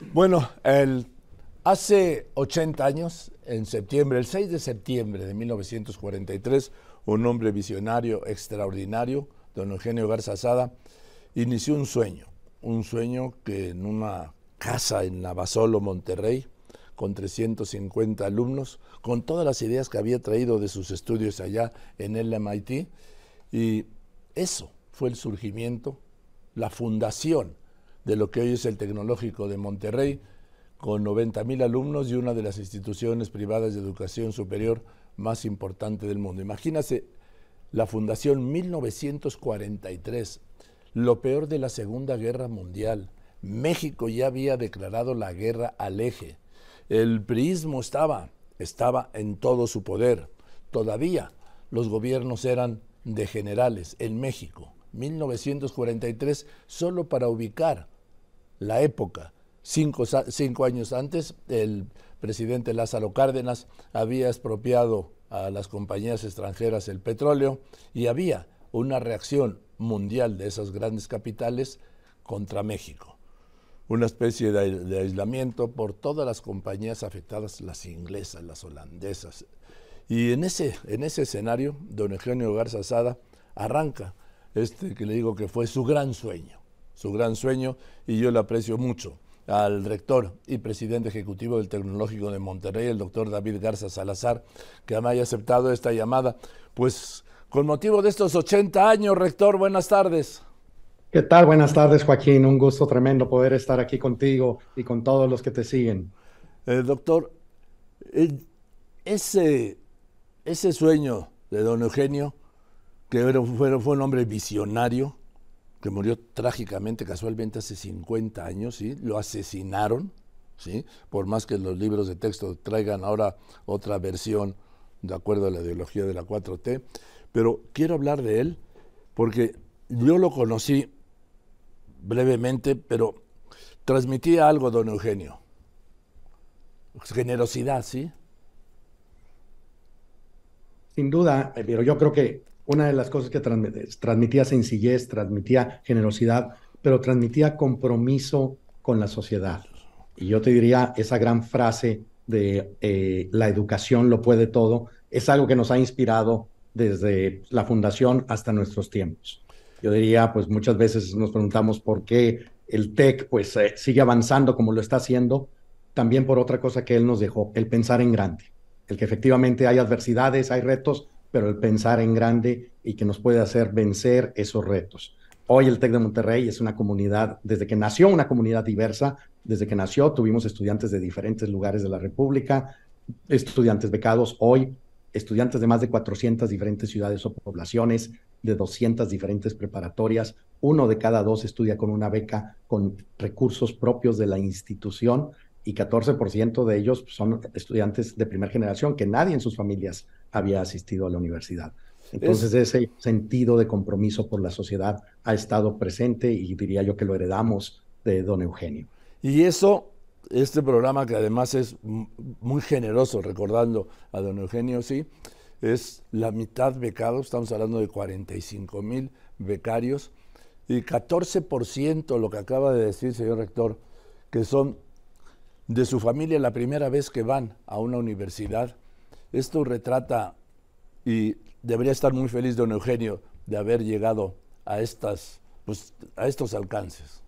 Bueno, hace 80 años, en septiembre, el 6 de septiembre de 1943, un hombre visionario extraordinario, don Eugenio Garza Sada, inició un sueño, un sueño que en una casa en Navasolo, Monterrey, con 350 alumnos, con todas las ideas que había traído de sus estudios allá en el MIT, y eso fue el surgimiento, la fundación de lo que hoy es el Tecnológico de Monterrey, con 90 mil alumnos y una de las instituciones privadas de educación superior más importante del mundo. Imagínase la fundación 1943, lo peor de la Segunda Guerra Mundial. México ya había declarado la guerra al eje. El priismo estaba, estaba en todo su poder. Todavía los gobiernos eran de generales en México. 1943, solo para ubicar la época. Cinco, cinco, años antes, el presidente Lázaro Cárdenas había expropiado a las compañías extranjeras el petróleo y había una reacción mundial de esas grandes capitales contra México. Una especie de, aislamiento por todas las compañías afectadas, las inglesas, las holandesas. Y en ese, en ese escenario, don Eugenio Garza Sada arranca este que le digo que fue su gran sueño su gran sueño y yo le aprecio mucho al rector y presidente ejecutivo del Tecnológico de Monterrey, el doctor David Garza Salazar, que me haya aceptado esta llamada. Pues con motivo de estos 80 años, rector, buenas tardes. ¿Qué tal? Buenas tardes, Joaquín. Un gusto tremendo poder estar aquí contigo y con todos los que te siguen. Eh, doctor, ese, ese sueño de don Eugenio, que fue, fue un hombre visionario, que murió trágicamente, casualmente hace 50 años, ¿sí? Lo asesinaron, ¿sí? Por más que los libros de texto traigan ahora otra versión de acuerdo a la ideología de la 4T. Pero quiero hablar de él porque yo lo conocí brevemente, pero transmitía algo, don Eugenio. Generosidad, ¿sí? Sin duda, pero yo creo que una de las cosas que transmitía sencillez, transmitía generosidad, pero transmitía compromiso con la sociedad. Y yo te diría, esa gran frase de eh, la educación lo puede todo, es algo que nos ha inspirado desde la fundación hasta nuestros tiempos. Yo diría, pues muchas veces nos preguntamos por qué el TEC pues eh, sigue avanzando como lo está haciendo, también por otra cosa que él nos dejó, el pensar en grande, el que efectivamente hay adversidades, hay retos, pero el pensar en grande y que nos puede hacer vencer esos retos. Hoy el TEC de Monterrey es una comunidad, desde que nació una comunidad diversa, desde que nació tuvimos estudiantes de diferentes lugares de la República, estudiantes becados, hoy estudiantes de más de 400 diferentes ciudades o poblaciones, de 200 diferentes preparatorias, uno de cada dos estudia con una beca con recursos propios de la institución y 14% de ellos son estudiantes de primera generación que nadie en sus familias había asistido a la universidad. Entonces ese sentido de compromiso por la sociedad ha estado presente y diría yo que lo heredamos de don Eugenio. Y eso, este programa que además es muy generoso recordando a don Eugenio, sí, es la mitad becado, estamos hablando de 45 mil becarios y 14% lo que acaba de decir señor rector, que son de su familia la primera vez que van a una universidad. Esto retrata, y debería estar muy feliz don Eugenio de haber llegado a, estas, pues, a estos alcances.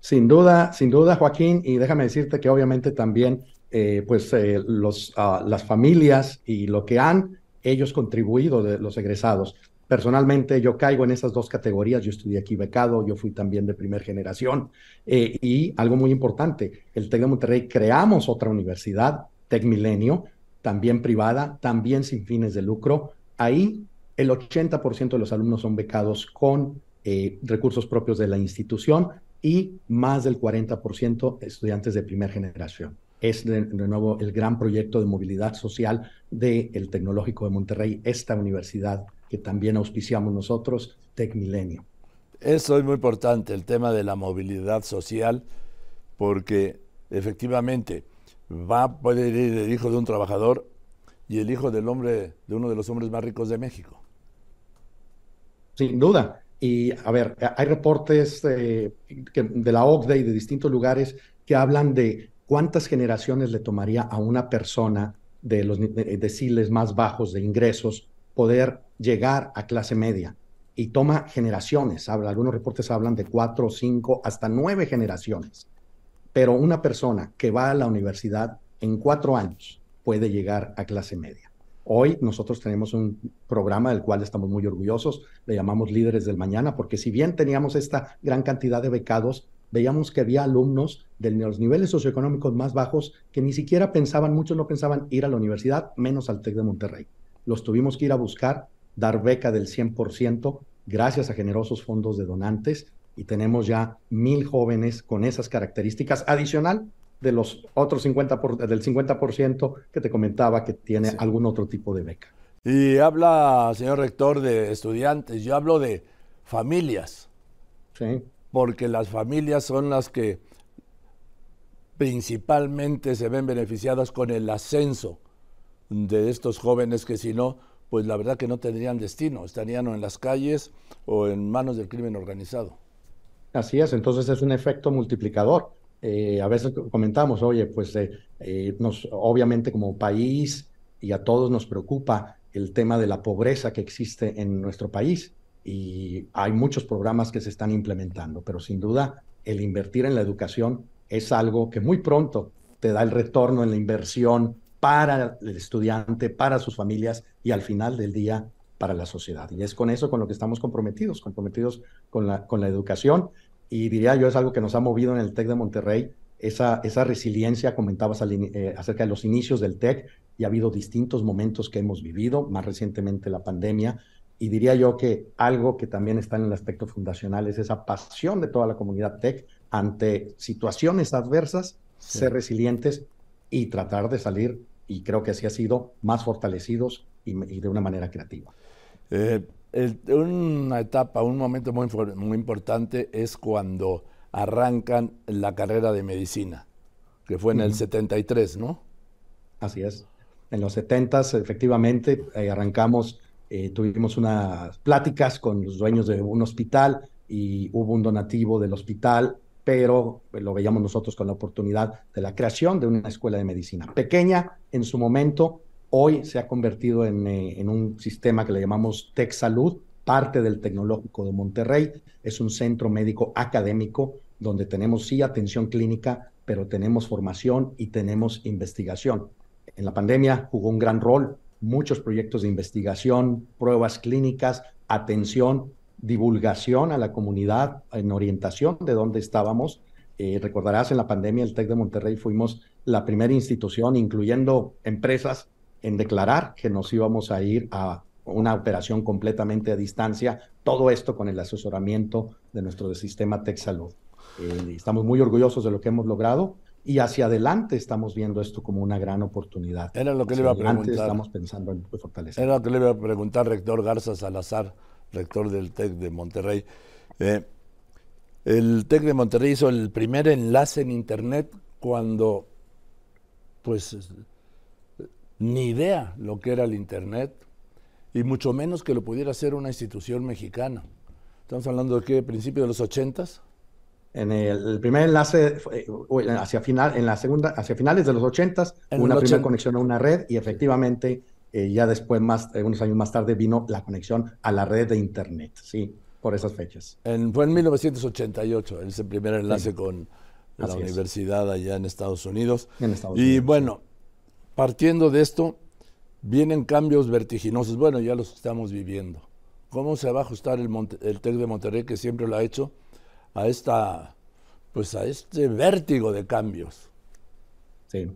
Sin duda, sin duda, Joaquín, y déjame decirte que obviamente también eh, pues, eh, los, ah, las familias y lo que han ellos contribuido de los egresados. Personalmente yo caigo en esas dos categorías, yo estudié aquí becado, yo fui también de primera generación eh, y algo muy importante, el TEC de Monterrey creamos otra universidad, TEC Milenio, también privada, también sin fines de lucro. Ahí el 80% de los alumnos son becados con eh, recursos propios de la institución y más del 40% estudiantes de primera generación. Es de, nuevo el gran proyecto de movilidad social del Tecnológico de Monterrey, esta universidad que también auspiciamos nosotros, Tec Milenio. Eso es muy importante, el tema de la movilidad social, porque efectivamente va a poder ir el hijo de un trabajador y el hijo del hombre, de uno de los hombres más ricos de México. Sin duda. Y a ver, hay reportes de, de la OCDE y de distintos lugares que hablan de cuántas generaciones le tomaría a una persona de los deciles más bajos de ingresos poder llegar a clase media. Y toma generaciones, habla, algunos reportes hablan de cuatro, cinco, hasta nueve generaciones. Pero una persona que va a la universidad en cuatro años puede llegar a clase media. Hoy nosotros tenemos un programa del cual estamos muy orgullosos, le llamamos Líderes del Mañana, porque si bien teníamos esta gran cantidad de becados, veíamos que había alumnos de los niveles socioeconómicos más bajos que ni siquiera pensaban, muchos no pensaban ir a la universidad, menos al TEC de Monterrey. Los tuvimos que ir a buscar, dar beca del 100%, gracias a generosos fondos de donantes, y tenemos ya mil jóvenes con esas características, adicional de los otros 50 del 50% que te comentaba que tiene algún otro tipo de beca. Y habla, señor rector, de estudiantes, yo hablo de familias. Sí porque las familias son las que principalmente se ven beneficiadas con el ascenso de estos jóvenes que si no, pues la verdad que no tendrían destino, estarían en las calles o en manos del crimen organizado. Así es, entonces es un efecto multiplicador. Eh, a veces comentamos, oye, pues eh, eh, nos, obviamente como país y a todos nos preocupa el tema de la pobreza que existe en nuestro país y hay muchos programas que se están implementando, pero sin duda el invertir en la educación es algo que muy pronto te da el retorno en la inversión para el estudiante, para sus familias y al final del día para la sociedad. Y es con eso con lo que estamos comprometidos, comprometidos con la, con la educación. Y diría yo, es algo que nos ha movido en el TEC de Monterrey, esa, esa resiliencia, comentabas eh, acerca de los inicios del TEC, y ha habido distintos momentos que hemos vivido, más recientemente la pandemia, y diría yo que algo que también está en el aspecto fundacional es esa pasión de toda la comunidad tech ante situaciones adversas, ser resilientes y tratar de salir, y creo que así ha sido, más fortalecidos y, de una manera creativa. Eh, una etapa, un momento muy, muy importante es cuando arrancan la carrera de medicina, que fue en el 73, ¿no? Así es. En los 70 efectivamente eh, arrancamos eh, tuvimos unas pláticas con los dueños de un hospital y hubo un donativo del hospital, pero pues, lo veíamos nosotros con la oportunidad de la creación de una escuela de medicina. Pequeña en su momento, hoy se ha convertido en, eh, un sistema que le llamamos Tech Salud, parte del Tecnológico de Monterrey. Es un centro médico académico donde tenemos sí atención clínica, pero tenemos formación y tenemos investigación. En la pandemia jugó un gran rol muchos proyectos de investigación, pruebas clínicas, atención, divulgación a la comunidad en orientación de dónde estábamos. Eh, recordarás, en la pandemia el TEC de Monterrey fuimos la primera institución, incluyendo empresas, en declarar que nos íbamos a ir a una operación completamente a distancia, todo esto con el asesoramiento de nuestro sistema Tech Salud. Eh, estamos muy orgullosos de lo que hemos logrado y hacia adelante estamos viendo esto como una gran oportunidad. Era lo que le iba a preguntar. Estamos pensando en fortalecer. Era lo que le iba a preguntar, rector Garza Salazar, rector del TEC de Monterrey. Eh, el TEC de Monterrey hizo el primer enlace en Internet cuando, pues, ni idea lo que era el Internet, y mucho menos que lo pudiera hacer una institución mexicana. Estamos hablando de qué, principio de los ochentas en el, primer enlace eh, hacia final, en la segunda, hacia finales de los 80 una primera conexión a una red y efectivamente eh, ya después, más, eh, unos años más tarde, vino la conexión a la red de Internet, sí, por esas fechas. En, fue en 1988, ese primer enlace con la universidad allá en Estados Unidos. y bueno, partiendo de esto, vienen cambios vertiginosos. Bueno, ya los estamos viviendo. ¿Cómo se va a ajustar el, el TEC de Monterrey, que siempre lo ha hecho? a esta pues a este vértigo de cambios. Sí.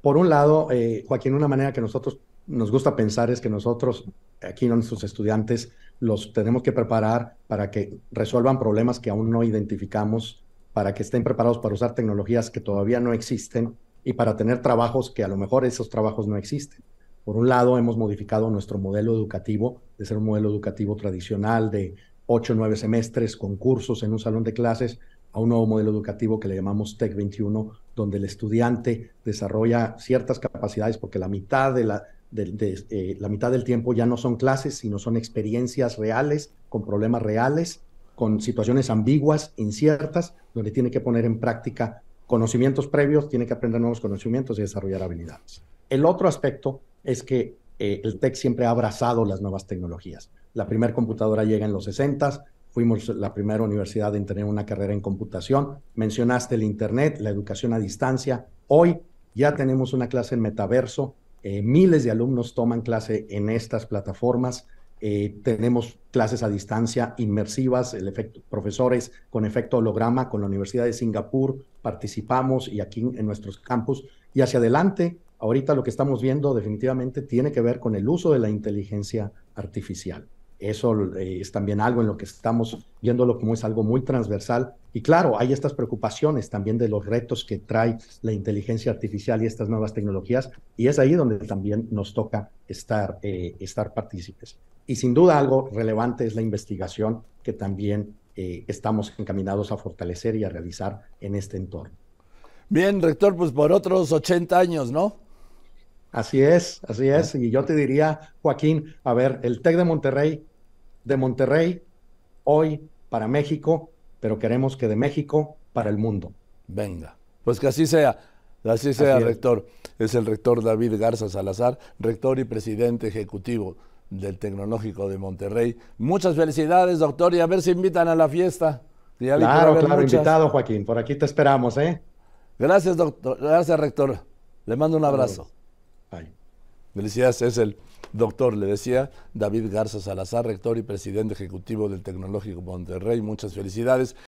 Por un lado, eh, Joaquín, una manera que nosotros nos gusta pensar es que nosotros, aquí nuestros estudiantes, los tenemos que preparar para que resuelvan problemas que aún no identificamos, para que estén preparados para usar tecnologías que todavía no existen y para tener trabajos que a lo mejor esos trabajos no existen. Por un lado, hemos modificado nuestro modelo educativo de ser un modelo educativo tradicional de ocho o nueve semestres con cursos en un salón de clases a un nuevo modelo educativo que le llamamos TEC 21, donde el estudiante desarrolla ciertas capacidades porque la mitad, de la, eh, la mitad del tiempo ya no son clases, sino son experiencias reales, con problemas reales, con situaciones ambiguas, inciertas, donde tiene que poner en práctica conocimientos previos, tiene que aprender nuevos conocimientos y desarrollar habilidades. El otro aspecto es que eh, el TEC siempre ha abrazado las nuevas tecnologías. La primera computadora llega en los 60, fuimos la primera universidad en tener una carrera en computación. Mencionaste el Internet, la educación a distancia. Hoy ya tenemos una clase en metaverso. Eh, miles de alumnos toman clase en estas plataformas. Eh, tenemos clases a distancia inmersivas, el efecto, profesores con efecto holograma con la Universidad de Singapur, participamos y aquí en nuestros campus. Y hacia adelante, ahorita lo que estamos viendo definitivamente tiene que ver con el uso de la inteligencia artificial. Eso eh, es también algo en lo que estamos viéndolo como es algo muy transversal. Y claro, hay estas preocupaciones también de los retos que trae la inteligencia artificial y estas nuevas tecnologías. Y es ahí donde también nos toca estar, eh, estar partícipes. Y sin duda algo relevante es la investigación que también eh, estamos encaminados a fortalecer y a realizar en este entorno. Bien, rector, pues por otros 80 años, ¿no? Así es, así es. Y yo te diría, Joaquín, a ver, el TEC de Monterrey, de Monterrey, hoy para México, pero queremos que de México para el mundo. Venga, pues que así sea, así sea, rector. Es. el rector David Garza Salazar, rector y presidente ejecutivo del Tecnológico de Monterrey. Muchas felicidades, doctor, y a ver si invitan a la fiesta. claro, claro, invitado, Joaquín. Por aquí te esperamos, ¿eh? Gracias, doctor. Gracias, rector. Le mando un abrazo. Felicidades, es el doctor, le decía David Garza Salazar, rector y presidente ejecutivo del Tecnológico Monterrey. Muchas felicidades.